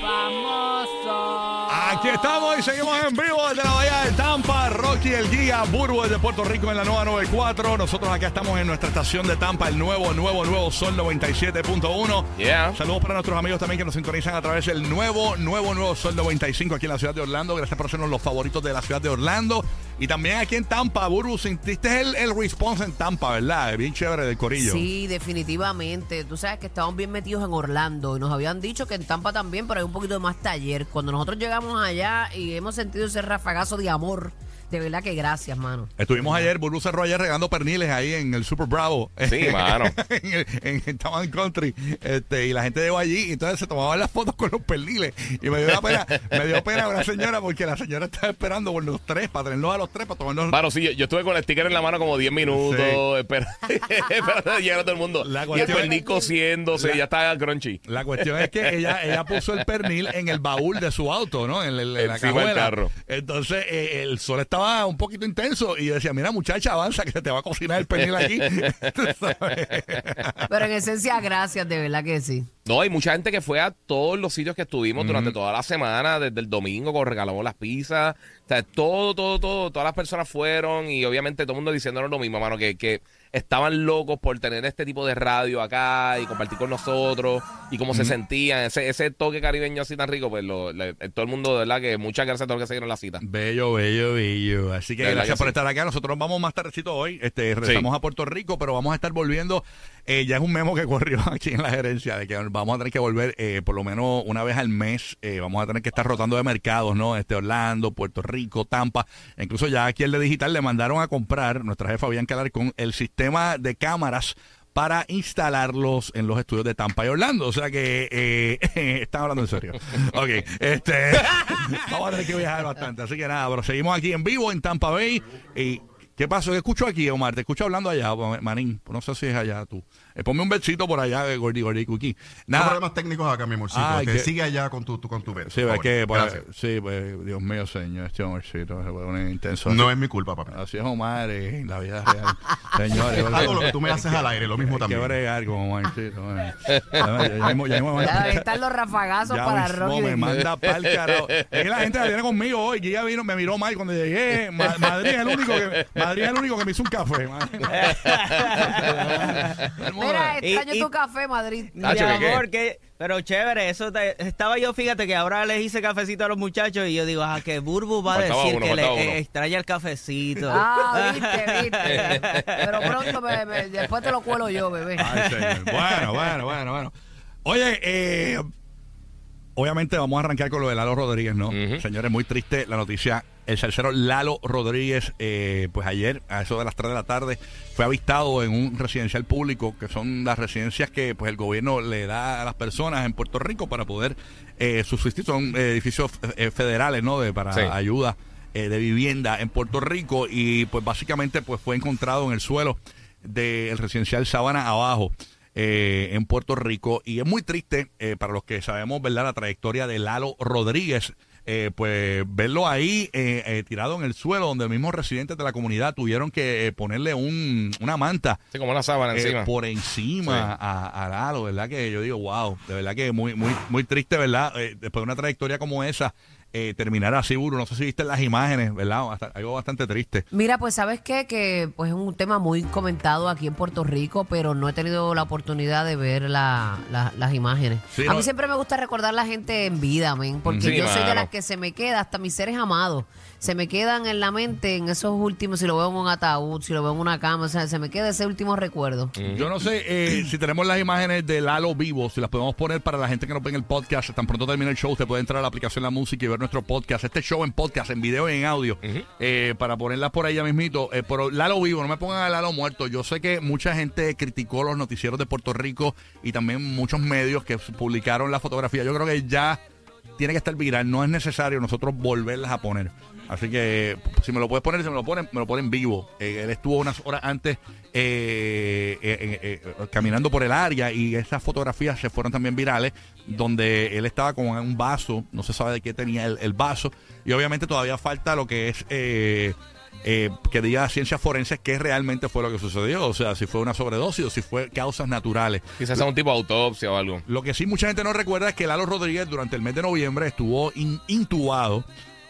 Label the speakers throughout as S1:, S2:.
S1: Famosos.
S2: Aquí estamos y seguimos en vivo desde la Bahía de Tampa. Rocky el guía, Burbu desde Puerto Rico en la nueva 94. Nosotros acá estamos en nuestra estación de Tampa, el nuevo, nuevo, nuevo Sol 97.1.
S3: Yeah.
S2: Saludos para nuestros amigos también que nos sintonizan a través del nuevo, nuevo, nuevo Sol 95 aquí en la ciudad de Orlando. Gracias por hacernos los favoritos de la ciudad de Orlando. Y también aquí en Tampa, Burbu, sentiste el, el response en Tampa, ¿verdad? Bien chévere del corillo.
S4: Sí, definitivamente. Tú sabes que estábamos bien metidos en Orlando y nos habían dicho que en Tampa también, pero hay un poquito más taller. Cuando nosotros llegamos allá y hemos sentido ese rafagazo de amor, de verdad que gracias, mano.
S2: Estuvimos ayer, Burbu cerró ayer regando perniles ahí en el Super Bravo.
S3: Sí, mano.
S2: en, el- en, en Taman Country. Este, y la gente llegó allí y entonces se tomaban las fotos con los perniles. Y me dio la pena, me dio pena una señora porque la señora estaba esperando por los tres, para tenerlos a los tres, para tomarnos.
S3: Mano, sí, yo, yo estuve con el sticker en la mano como 10 minutos.
S2: Sí.
S3: Espera, esperando a llegar a todo el mundo.
S2: La
S3: y el pernil cociéndose,
S2: La-
S3: ya está crunchy.
S2: La cuestión es que ella, ella puso el pernil en el baúl de su auto, ¿no? En, el- en la cajuela.
S3: carro.
S2: Entonces, eh, el sol estaba un poquito intenso y yo decía, mira, muchacha, avanza que se te va a cocinar el pernil aquí.
S4: Pero en esencia, gracias, de verdad que sí.
S3: No, hay mucha gente que fue a todos los sitios que estuvimos durante toda la semana, desde el domingo, cuando regalamos las pizzas. O sea, todo, todo, todo, todas las personas fueron y obviamente todo el mundo diciéndonos lo mismo, mano, que, que estaban locos por tener este tipo de radio acá y compartir con nosotros y cómo
S2: Mm.
S3: se sentían, ese, ese toque caribeño así tan rico, pues lo, le- todo el mundo, de verdad, que muchas gracias a todos los que se dieron la cita.
S2: Bello, bello, bello. Así que
S3: De
S2: gracias
S3: que
S2: por
S3: sí.
S2: estar acá. Nosotros vamos más tardecito hoy. Este, regresamos a Puerto Rico, pero vamos a estar volviendo. Eh, ya es un memo que corrió aquí en la gerencia de que vamos a tener que volver eh, por lo menos una vez al mes. Eh, vamos a tener que estar rotando de mercados, ¿no? Este Orlando, Puerto Rico, Tampa. Incluso ya aquí el de digital le mandaron a comprar, nuestra jefa Bianca con el sistema de cámaras para instalarlos en los estudios de Tampa y Orlando. O sea que eh, están hablando en serio. Ok, este vamos a tener que viajar bastante. Así que nada, pero seguimos aquí en vivo en Tampa Bay. Y ¿qué pasó? ¿Qué escucho aquí, Omar? Te escucho hablando allá, Manín. No sé si es allá tú. Eh, ponme un besito por allá, eh, Gordi Gordi.
S5: No
S2: Nada.
S5: problemas técnicos acá, mi amorcito.
S2: Ay,
S5: que
S2: que-
S5: sigue allá con tu, tu- con tu beso.
S2: Sí, es que, pues, sí, pues, Dios mío, señor, este Omarcito se pone intenso.
S5: No es mi culpa, papá.
S2: Así es Omar eh, en la vida real. Señores,
S5: Hago lo que tú me haces al aire, lo mismo
S2: hay que
S5: también.
S2: bregar con Omarcito. bueno. Ya,
S4: están los rafagazos para Rocky.
S2: me
S4: de-
S2: manda pa'l carajo. Es que la gente la viene conmigo hoy. Que ella vino, me miró mal cuando llegué. Ma- Madrid es el único que Madrid es el único que me hizo un café.
S4: Mira, extraño
S6: y-
S4: tu café, Madrid.
S6: Mi
S3: Nacho, ¿qué, qué?
S6: amor, que, pero chévere, eso te- estaba yo, fíjate que ahora les hice cafecito a los muchachos y yo digo, ah, que Burbu va a decir
S3: uno,
S6: que le
S3: uno.
S6: eh, extraña el cafecito.
S4: Ah, viste, viste. Pero pronto, me- me- después te lo cuelo yo, bebé.
S2: Ay, señor. Bueno, bueno, bueno, bueno. Oye, eh, obviamente vamos a arrancar con lo de Lalo Rodríguez, ¿no? Señores, muy triste la noticia. El salsero Lalo Rodríguez, eh, pues ayer, a eso de las 3 de la tarde, fue avistado en un residencial público, que son las residencias que pues el gobierno le da a las personas en Puerto Rico para poder eh, subsistir. Son eh, edificios eh, federales, ¿no? De, para
S3: Sí.
S2: ayuda eh, de vivienda en Puerto Rico y pues básicamente pues fue encontrado en el suelo del residencial Sabana abajo eh, en Puerto Rico y es muy triste eh, para los que sabemos verdad la trayectoria de Lalo Rodríguez eh, pues verlo ahí eh, eh, tirado en el suelo donde mismos residentes de la comunidad tuvieron que eh, ponerle un, una manta
S3: Sí, como una sábana encima.
S2: por encima
S3: Sí.
S2: a, a Lalo, ¿verdad? Que yo digo, wow, de verdad que muy, muy, muy triste, ¿verdad? Eh, después de una trayectoria como esa, eh, terminar así, Buru. No sé si viste las imágenes, ¿verdad? Hasta- algo bastante triste.
S4: Mira, pues sabes qué? que pues es un tema muy comentado aquí en Puerto Rico, pero no he tenido la oportunidad de ver la- la- las imágenes.
S2: Sí,
S4: a
S2: no-
S4: mí siempre me gusta recordar la gente en vida, men, porque
S3: Sí,
S4: yo soy de las que se me queda, hasta mis seres amados, se me quedan en la mente en esos últimos, si lo veo en un ataúd, si lo veo en una cama, o sea, se me queda ese último recuerdo.
S2: Yo no sé eh, si tenemos las imágenes de Lalo vivo, si las podemos poner para la gente que nos ve en el podcast. Tan pronto termine el show, usted puede entrar a la aplicación La Música y ver nuestro podcast. Este show en podcast, en video y en audio, eh, para ponerlas por ahí ya mismito. Eh, pero Lalo vivo, no me pongan a Lalo muerto. Yo sé que mucha gente criticó los noticieros de Puerto Rico y también muchos medios que publicaron la fotografía. Yo creo que ya tiene que estar viral. No es necesario nosotros volverlas a poner. Así que si me lo puedes poner, si me lo ponen, me lo ponen vivo. Eh, él estuvo unas horas antes eh, eh, eh, caminando por el área y esas fotografías se fueron también virales donde él estaba con un vaso, no se sabe de qué tenía el, el vaso y obviamente todavía falta lo que es... eh, eh, que diga ciencias forenses qué realmente fue lo que sucedió, o sea, si fue una sobredosis o si fue causas naturales.
S3: Quizás sea un tipo de autopsia o algo.
S2: Lo que sí mucha gente no recuerda es que Lalo Rodríguez durante el mes de noviembre estuvo in- intubado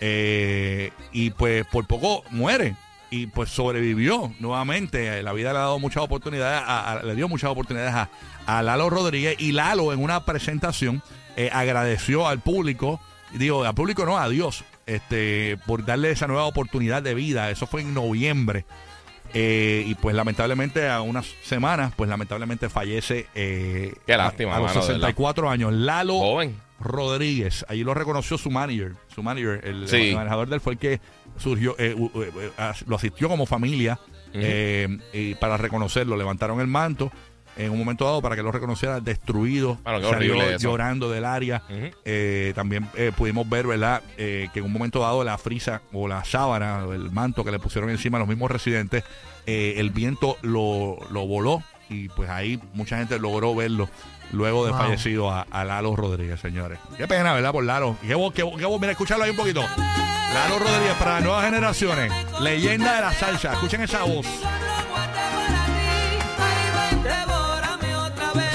S2: eh, y pues por poco muere y pues sobrevivió nuevamente. La vida le ha dado muchas oportunidades, a- a- le dio muchas oportunidades a, a Lalo Rodríguez y Lalo en una presentación eh, agradeció al público, digo, al público no, a Dios, este, por darle esa nueva oportunidad de vida. Eso fue en noviembre. Eh, y pues lamentablemente a unas semanas, pues lamentablemente fallece eh,
S3: Qué lástima,
S2: a, a los
S3: mano, de verdad.
S2: 64 años. Lalo
S3: Joven.
S2: Rodríguez, allí lo reconoció su manager, su manager, el,
S3: Sí.
S2: el manejador de él fue el que surgió, eh, eh, lo asistió como familia eh, y para reconocerlo, levantaron el manto en un momento dado para que lo reconociera destruido, salió llorando del área. Eh, también eh, pudimos ver, ¿verdad?, eh, que en un momento dado la frisa o la sábana, el manto que le pusieron encima a los mismos residentes, el viento lo, lo voló y pues ahí mucha gente logró verlo luego de
S4: Wow.
S2: fallecido a, a Lalo Rodríguez, señores. Qué pena, ¿verdad? Por Lalo. Qué voz, qué qué voz. Mira, escúchalo ahí un poquito. Lalo Rodríguez para las nuevas generaciones. Leyenda de la salsa. Escuchen esa voz.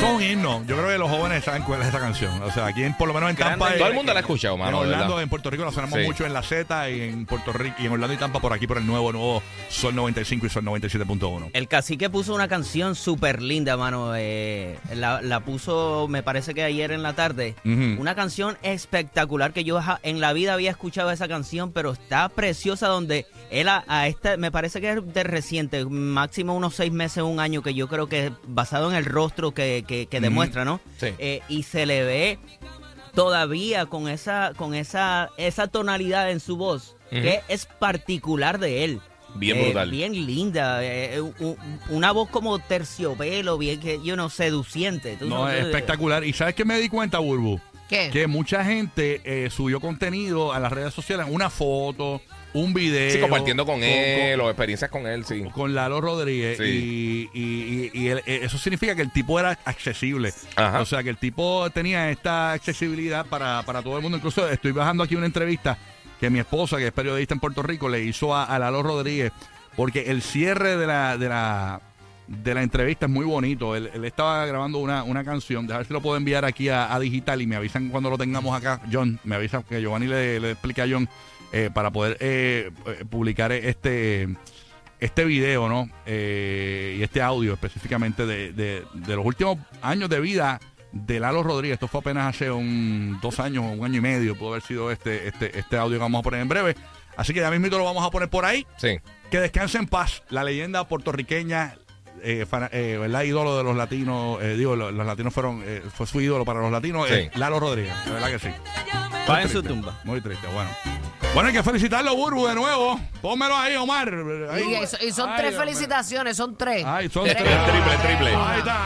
S2: Son himnos. Yo creo que los jóvenes saben cuál es esa canción. O sea, aquí en, por lo menos en
S6: Grande.
S2: Tampa.
S3: Todo el mundo la ha escuchado, mano,
S2: En Orlando,
S3: verdad.
S2: en Puerto Rico la sonamos
S3: Sí.
S2: mucho en la Z y en Puerto Rico y en Orlando y Tampa por aquí por el nuevo, nuevo Sol 95 y Sol 97.1.
S6: El cacique puso una canción súper linda, mano. eh, la, la puso, me parece que ayer en la tarde. Una canción espectacular que yo en la vida había escuchado esa canción, pero está preciosa donde él a, a esta, me parece que es de reciente, máximo unos seis meses, un año, que yo creo que basado en el rostro que, que- que demuestra, ¿no?
S3: Sí.
S6: Eh, y se le ve todavía con esa, con esa, esa tonalidad en su voz, que es particular de él.
S3: Bien
S6: Eh,
S3: brutal.
S6: bien linda, eh, una voz como terciopelo, bien que, yo no, seduciente. Tú
S2: No,
S6: no-
S2: es espectacular. ¿Y sabes qué me di cuenta, Burbu?
S4: ¿Qué?
S2: Que mucha gente eh, subió contenido a las redes sociales, una foto, un video.
S3: Sí, compartiendo con
S2: con-
S3: él o experiencias con él, sí.
S2: con Lalo Rodríguez
S3: Sí.
S2: y, y- y- y él- eh, eso significa que el tipo era accesible.
S3: Ajá.
S2: O sea, que el tipo tenía esta accesibilidad para, para todo el mundo. Incluso estoy bajando aquí una entrevista que mi esposa, que es periodista en Puerto Rico, le hizo a, a Lalo Rodríguez porque el cierre de la, de la, de la entrevista es muy bonito. Él, él estaba grabando una, una canción. A ver si lo puedo enviar aquí a, a digital y me avisan cuando lo tengamos acá. John, me avisa que Giovanni le, le explique a John eh, para poder eh, eh, publicar este este video, ¿no? Eh, y este audio específicamente de, de- de los últimos años de vida de Lalo Rodríguez. Esto fue apenas hace un dos años, un año y medio, pudo haber sido este, este, este audio que vamos a poner en breve. Así que ya mismito lo vamos a poner por ahí.
S3: Sí.
S2: Que descanse en paz la leyenda puertorriqueña, eh, eh, ¿verdad? Ídolo de los latinos. eh, digo, lo- los, latinos fueron, eh, fue su ídolo para los latinos,
S3: Sí.
S2: eh, Lalo Rodríguez. De verdad que sí.
S6: Va en su tumba.
S2: Muy triste, bueno. Bueno, hay que felicitarlo, Burbu, de nuevo. Pónmelo ahí, Omar. Ahí.
S4: Y, eso- y son
S2: Ay,
S4: tres
S2: Dios
S4: felicitaciones, son tres.
S2: Ay, son
S4: Tres.
S2: tres.
S3: Triple, triple.
S2: Ahí está.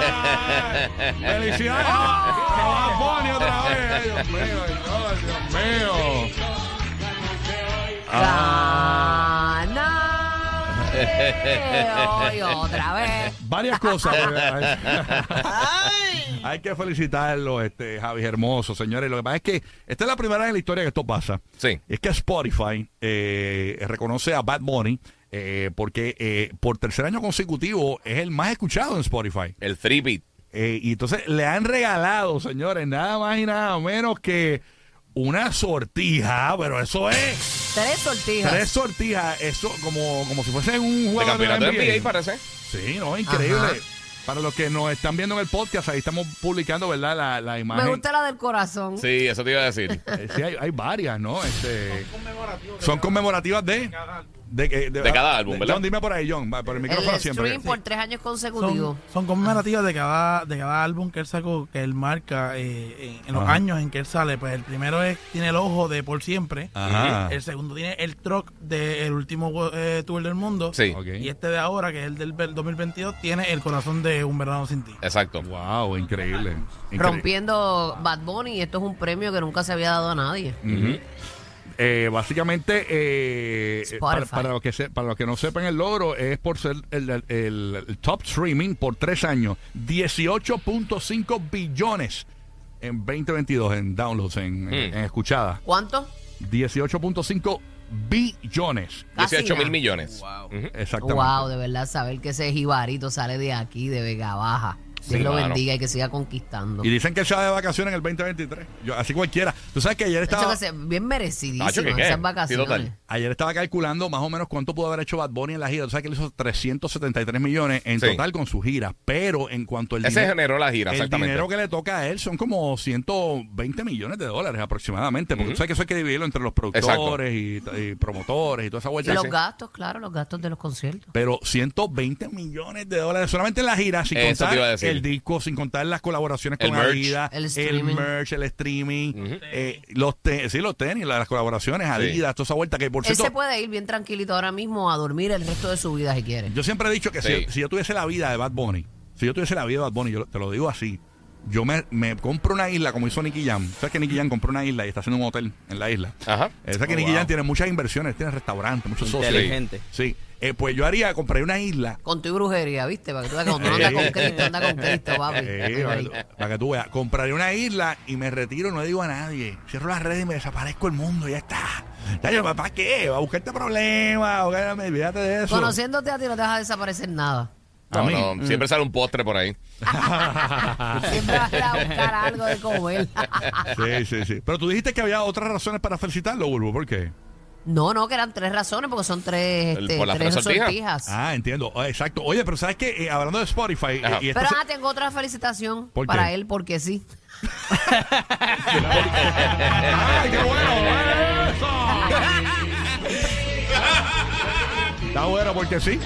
S2: Ay, Felicidades a a Bad Bunny otra vez. Ay, Dios mío, ay, Dios mío. Ah.
S4: Gana. Hoy otra vez.
S2: Varias cosas. Hay, hay que felicitarlo, este Javi Hermoso, señores. Lo que pasa es que esta es la primera vez en la historia que esto pasa.
S3: Sí.
S2: Es que Spotify eh, reconoce a Bad Bunny eh, porque eh, por tercer año consecutivo es el más escuchado en Spotify.
S3: El three beat.
S2: Eh, y entonces le han regalado, señores, nada más y nada menos que una sortija, pero eso es
S4: Tres sortijas.
S2: tres sortijas, eso como, como si fuese un
S3: De
S2: juego
S3: campeonato de
S2: NBA.
S3: NBA, parece.
S2: Sí, no, increíble.
S4: Ajá.
S2: Para los que nos están viendo en el podcast, ahí estamos publicando, ¿verdad? La, la imagen.
S4: Me gusta la del corazón.
S3: Sí, eso te iba a decir.
S2: Eh, sí, hay, hay varias, ¿no? Este, son conmemorativas de... De, de,
S3: De cada álbum, ¿verdad?
S2: John, dime por ahí, John, por el
S4: El
S2: micrófono siempre.
S4: stream por tres años consecutivos.
S7: Son, son conmemorativas de cada, de cada álbum que él sacó, que él marca eh, en, en los
S2: Ajá.
S7: años en que él sale. Pues el primero es tiene el ojo de por siempre.
S2: Ajá.
S7: El segundo tiene el truck del último eh, tour del mundo.
S3: Sí.
S7: Y este de ahora, que es el del ver- 2022, tiene el corazón de un verano sin ti.
S3: exacto.
S2: Wow, increíble. Increíble.
S4: Rompiendo Bad Bunny, esto es un premio que nunca se había dado a nadie.
S2: Ujú. Eh, básicamente, eh,
S4: Spotify.
S2: para, para los que se- para los que no sepan el logro, es por ser el, el- top streaming por tres años. 18.5 billones en 2022 en downloads, en,
S3: Hmm.
S2: en escuchadas.
S4: ¿Cuánto?
S2: 18.5 billones.
S4: Casi
S3: 18 mil millones.
S6: Wow.
S2: Exactamente.
S4: Wow, de verdad, saber que ese jibarito sale de aquí, de Vega Baja. Dios
S3: Sí,
S4: lo bendiga y que siga conquistando.
S2: Y dicen que él se va de vacaciones en el 2023. Yo, así cualquiera. Tú sabes que ayer estaba,
S4: que se- bien merecidísimo
S3: Tacho, ¿qué qué?
S4: esas
S3: Sí,
S4: vacaciones.
S3: total.
S2: ayer estaba calculando más o menos cuánto pudo haber hecho Bad Bunny en la gira. Tú sabes que él hizo 373 millones en
S3: Sí.
S2: total con su gira. Pero en cuanto al
S3: Ese
S2: dinero,
S3: generó la gira,
S2: el
S3: exactamente.
S2: dinero que le toca a él son como 120 millones de dólares aproximadamente. Porque tú sabes que eso hay que dividirlo entre los productores y, y promotores y toda esa
S4: Y
S2: vuelta.
S4: los
S3: sí.
S4: gastos, claro, los gastos de los conciertos.
S2: Pero 120 millones de dólares solamente en la gira, sin
S3: Eso te iba a
S2: contar
S3: decir.
S2: El disco, sin contar las colaboraciones
S3: El
S2: con
S3: merch.
S2: Adidas,
S4: El
S2: merch, el streaming, eh, los te- sí, los tenis, las colaboraciones, Adidas, toda esa vuelta que por
S4: Él
S2: cierto,
S4: se puede ir bien tranquilito ahora mismo a dormir el resto de su vida si quiere.
S2: yo siempre he dicho que
S3: Sí.
S2: si, si yo tuviese la vida de Bad Bunny, si yo tuviese la vida de Bad Bunny, yo te lo digo así, yo me, me compro una isla como hizo Nicky Jam. ¿Sabes que Nicky Jam compró una isla y está haciendo un hotel en la isla?
S3: Ajá.
S2: Esa que
S6: Oh,
S2: Nicky
S6: wow.
S2: Jam tiene muchas inversiones, tiene restaurantes, muchos socios.
S6: Inteligente.
S2: Sí, Eh, pues yo haría, compraría una isla
S4: Con tu brujería, ¿viste? Para que tú veas que cuando uno anda con Cristo, anda con Cristo, papi.
S2: Eh, para, para que tú veas, compraría una isla y me retiro, no le digo a nadie. Cierro las redes y me desaparezco el mundo, ya está. Ya yo, ¿para qué? ¿Va a buscarte problemas? Olvídate de eso.
S4: Conociéndote a ti no te vas a desaparecer nada.
S2: A
S3: No,
S2: mí.
S3: no, siempre sale un postre por ahí.
S4: Siempre vas a buscar algo de comer.
S2: Sí, sí, sí. Pero tú dijiste que había otras razones para felicitarlo, Bulbo. ¿Por qué?
S4: No, no, que eran tres razones, porque son tres, este,
S3: por las
S4: tres
S3: tres sortijas.
S2: Ah, entiendo. Ah, exacto. Oye, pero ¿sabes qué? Eh, hablando de Spotify, y, esto
S4: Pero
S2: se-
S4: ah, tengo otra felicitación
S2: ¿Por qué?
S4: para él, porque sí.
S2: ¡Ay, qué bueno! ¡Eso! Está bueno porque sí.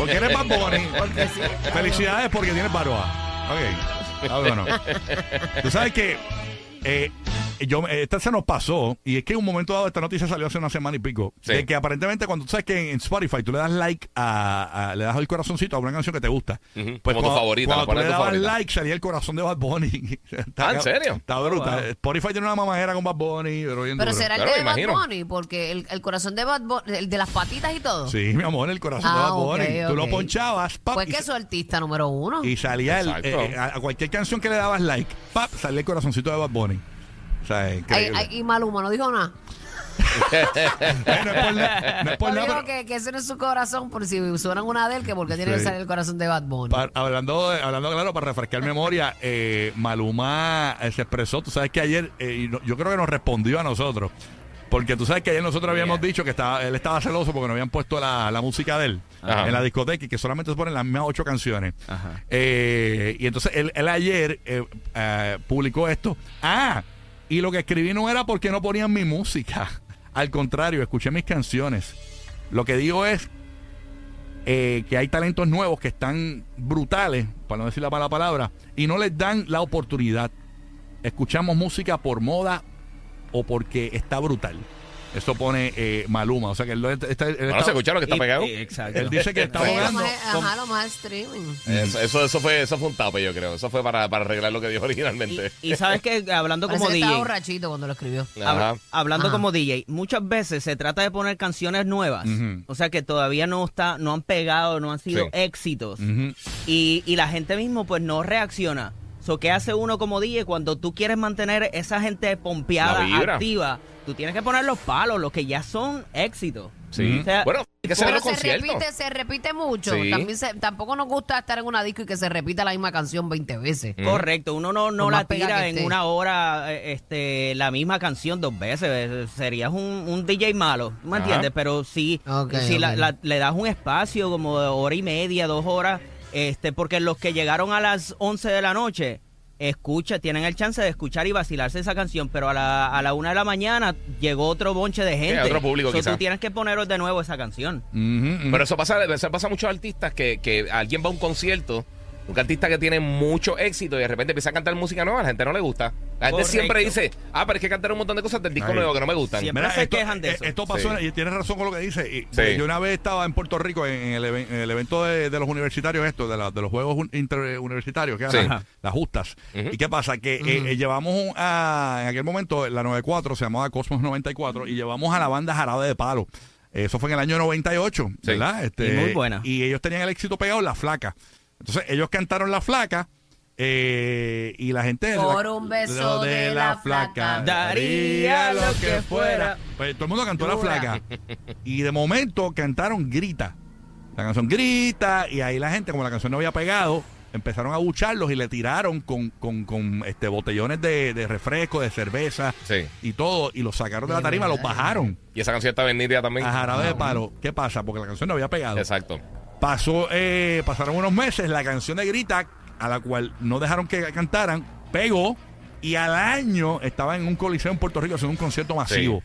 S2: Porque eres Bad Bunny.
S4: Porque sí.
S2: Felicidades porque tienes barba. Ok. Está bueno. Tú sabes que eh, yo, esta se nos pasó y es que en un momento dado esta noticia salió hace una semana y pico.
S3: Sí.
S2: De que aparentemente cuando tú sabes que en Spotify tú le das like a, a- le das el corazoncito a una canción que te gusta. Pues
S3: Como tu
S2: cuando-
S3: favorita,
S2: Cuando
S3: la
S2: tú le
S3: tu
S2: dabas like salía el corazón de Bad Bunny. Está-
S3: Ah, ¿en serio?
S2: Está brutal. Spotify tiene una mamajera con Bad Bunny, pero bien
S4: Pero
S2: duro.
S4: será el
S3: Claro,
S4: de Bad
S3: imagino.
S4: Bunny, porque el, el corazón de Bad Bunny, el de las patitas y todo.
S2: Sí, mi amor, el corazón de
S4: Ah,
S2: Bad Bunny.
S4: ok,
S2: Tú lo ponchabas, pap,
S4: Pues que es su artista número uno.
S2: y salía el, eh, a, a cualquier canción que le dabas like, pap, salía el corazoncito de Bad Bunny. O sea, es
S4: Ay,
S2: increíble.
S4: ay, y Maluma no dijo nada.
S2: Eh, no es por, na- no es por
S4: No
S2: nada,
S4: dijo
S2: pero-
S4: que, que ese no es su corazón, por si suenan una de él, que porque tiene
S2: Sí.
S4: que salir el corazón de Bad Bunny.
S2: Pa- hablando, de- hablando claro, para refrescar memoria, eh, Maluma eh, se expresó. Tú sabes que ayer, eh, y no- yo creo que nos respondió a nosotros. Porque tú sabes que ayer nosotros habíamos
S6: Yeah.
S2: dicho que estaba, él estaba celoso porque no habían puesto la, la música de él
S3: Ajá.
S2: en la discoteca y que solamente se ponen las mismas ocho canciones.
S6: Ajá.
S2: Eh, y entonces él, él ayer eh, eh, publicó esto. Ah, y lo que escribí no era porque no ponían mi música. Al contrario, escuché mis canciones. Lo que digo es eh, que hay talentos nuevos que están brutales, para no decir la mala palabra, y no les dan la oportunidad. Escuchamos música por moda o porque está brutal. Eso pone eh, Maluma. O sea que él, está- él
S3: Bueno,
S2: está-
S3: se escucharon que está pegado.
S6: y- exacto.
S2: él dice que está abogando.
S4: ajá, lo más streaming.
S3: Eso, eso, eso fue, eso fue un tape, yo creo. Eso fue para, para arreglar lo que dijo originalmente.
S6: Y, y sabes que hablando como
S4: que estaba
S6: DJ,
S4: borrachito cuando lo escribió.
S3: Ajá.
S6: hablando
S4: Ajá.
S6: como DJ, muchas veces se trata de poner canciones nuevas, o sea que todavía no está, no han pegado, no han sido
S3: Sí.
S6: éxitos, y, y la gente mismo pues no reacciona. So, ¿Qué hace uno como DJ cuando tú quieres mantener esa gente pompeada, activa? Tú tienes que poner los palos, los que ya son éxitos.
S3: Sí.
S6: O sea,
S3: bueno, hay que hacer
S4: Pero
S3: los
S4: se repite, se repite mucho.
S3: Sí.
S4: También se- tampoco nos gusta estar en una disco y que se repita la misma canción 20 veces.
S3: Mm.
S6: Correcto, uno no, no la tira en
S4: esté.
S6: una hora eh, este, la misma canción dos veces. eh, Serías un, un DJ malo, ¿tú ¿me
S3: Ajá.
S6: entiendes? Pero si,
S4: Ok,
S6: si la- la- le das un espacio como de hora y media, dos horas, este, porque los que llegaron a las 11 de la noche, escucha, tienen el chance de escuchar y vacilarse esa canción, pero a la, a la una de la mañana llegó otro bonche de gente.
S3: otro público
S6: So, tú tienes que poner de nuevo esa canción.
S3: Pero eso pasa, eso pasa a muchos artistas que, que alguien va a un concierto Un artista que tiene mucho éxito y de repente empieza a cantar música nueva, a la gente no le gusta. La gente
S6: Correcto.
S3: siempre dice, ah, pero es que cantaron un montón de cosas del disco
S2: Ahí.
S3: nuevo que no me gustan.
S6: Siempre. se quejan de
S2: eh,
S6: eso.
S2: Esto pasó,
S3: Sí.
S2: y tienes razón con lo que dice. Y,
S3: Sí.
S2: porque Yo una vez estaba en Puerto Rico en el, even- en el evento de, de los universitarios, esto, de, la- de los Juegos un- Interuniversitarios, que eran
S3: Sí.
S2: las- las justas. ¿Y qué pasa? Que eh, eh, llevamos un- a- en aquel momento, la 94, se llamaba Cosmos 94, y llevamos a la banda Jarabe de Palo. Eso fue en el año 98,
S3: Sí.
S2: ¿verdad? Este,
S6: Y muy buena.
S2: Y ellos tenían el éxito pegado en La Flaca. Entonces, ellos cantaron La Flaca. eh, y la gente
S4: Por un beso de la flaca.
S6: Daría lo que fuera.
S2: pues todo el mundo cantó la flaca. Y de momento cantaron Grita. La canción Grita. Y ahí la gente, como la canción no había pegado, empezaron a bucharlos y le tiraron con, con, con, este botellones de, de refresco, de cerveza
S3: Sí.
S2: y todo. Y los sacaron de la tarima, los bajaron
S3: Y esa canción está vendida también.
S2: a jarabe de palo. ¿Qué pasa? Porque la canción no había pegado.
S3: Exacto.
S2: Pasó, eh, pasaron unos meses, la canción de Grita, a la cual no dejaron que cantaran, pegó y al año estaba en un coliseo en Puerto Rico haciendo un concierto masivo.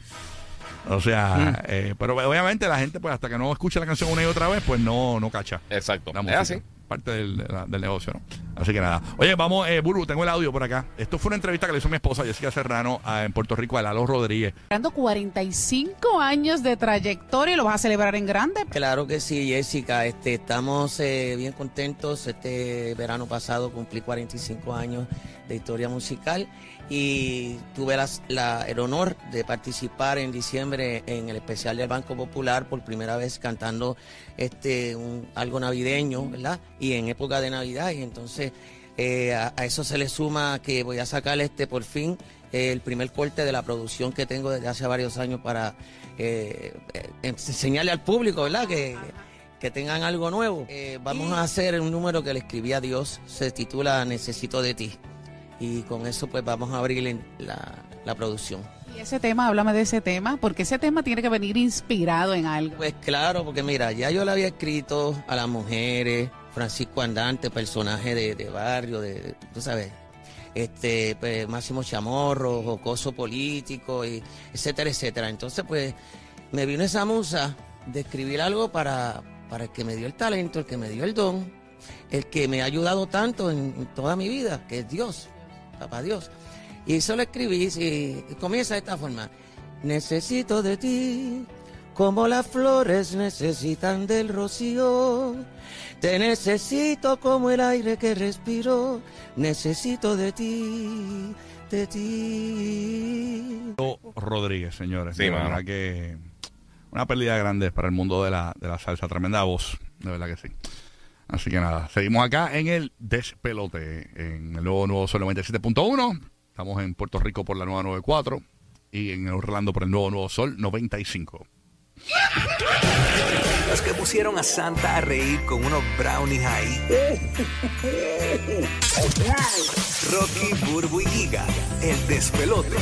S2: O sea, eh, pero obviamente la gente, pues hasta que no escucha la canción una y otra vez, pues no, no cacha.
S3: Exacto. Es así.
S2: Parte del, de la- del negocio, ¿no? Así que nada. Oye, vamos, eh, Buru, tengo el audio por acá. Esto fue una entrevista que le hizo mi esposa Jessica Serrano a- en Puerto Rico a Lalo Rodríguez.
S8: Celebrando 45 años de trayectoria y lo vas a celebrar en grande.
S9: Claro que sí, Jessica. Este, estamos eh, bien contentos. Este verano pasado cumplí 45 años de historia musical y tuve la- el honor de participar en diciembre en el especial del Banco Popular por primera vez cantando este un- algo navideño, ¿verdad? Y en época de Navidad y entonces eh, a, a eso se le suma que voy a sacar este por fin eh, el primer corte de la producción que tengo desde hace varios años para eh, eh, enseñarle al público, ¿verdad? Que, que tengan algo nuevo. Eh, vamos a hacer un número que le escribí a Dios, se titula Necesito de ti. Y con eso pues vamos a abrir la, la producción.
S8: Y ese tema, háblame de ese tema, porque ese tema tiene que venir inspirado en algo.
S9: Pues claro, porque mira, ya yo le había escrito a las mujeres, Francisco Andante, personaje de, de barrio, de, de- tú sabes, este, pues, Máximo Chamorro, jocoso político, y etcétera, etcétera. Entonces, pues, me vino esa musa de escribir algo para, para el que me dio el talento, el que me dio el don, el que me ha ayudado tanto en, en toda mi vida, que es Dios, papá Dios. Y eso lo escribí y comienza de esta forma. Necesito de ti, como las flores necesitan del rocío. Te necesito como el aire que respiro. Necesito de ti, de ti.
S2: Rodríguez, señores.
S3: Sí, mano.
S2: verdad que una pérdida grande para el mundo de la, de la salsa. Tremenda voz, de verdad que sí. Así que nada, seguimos acá en el despelote, en el nuevo Nuevo Sol 97.1. Estamos en Puerto Rico por la nueva 94 y en Orlando por el nuevo Nuevo Sol 95.
S10: Los que pusieron a Santa a reír con unos brownies ahí. Rocky, Burbu y Giga, el despelote.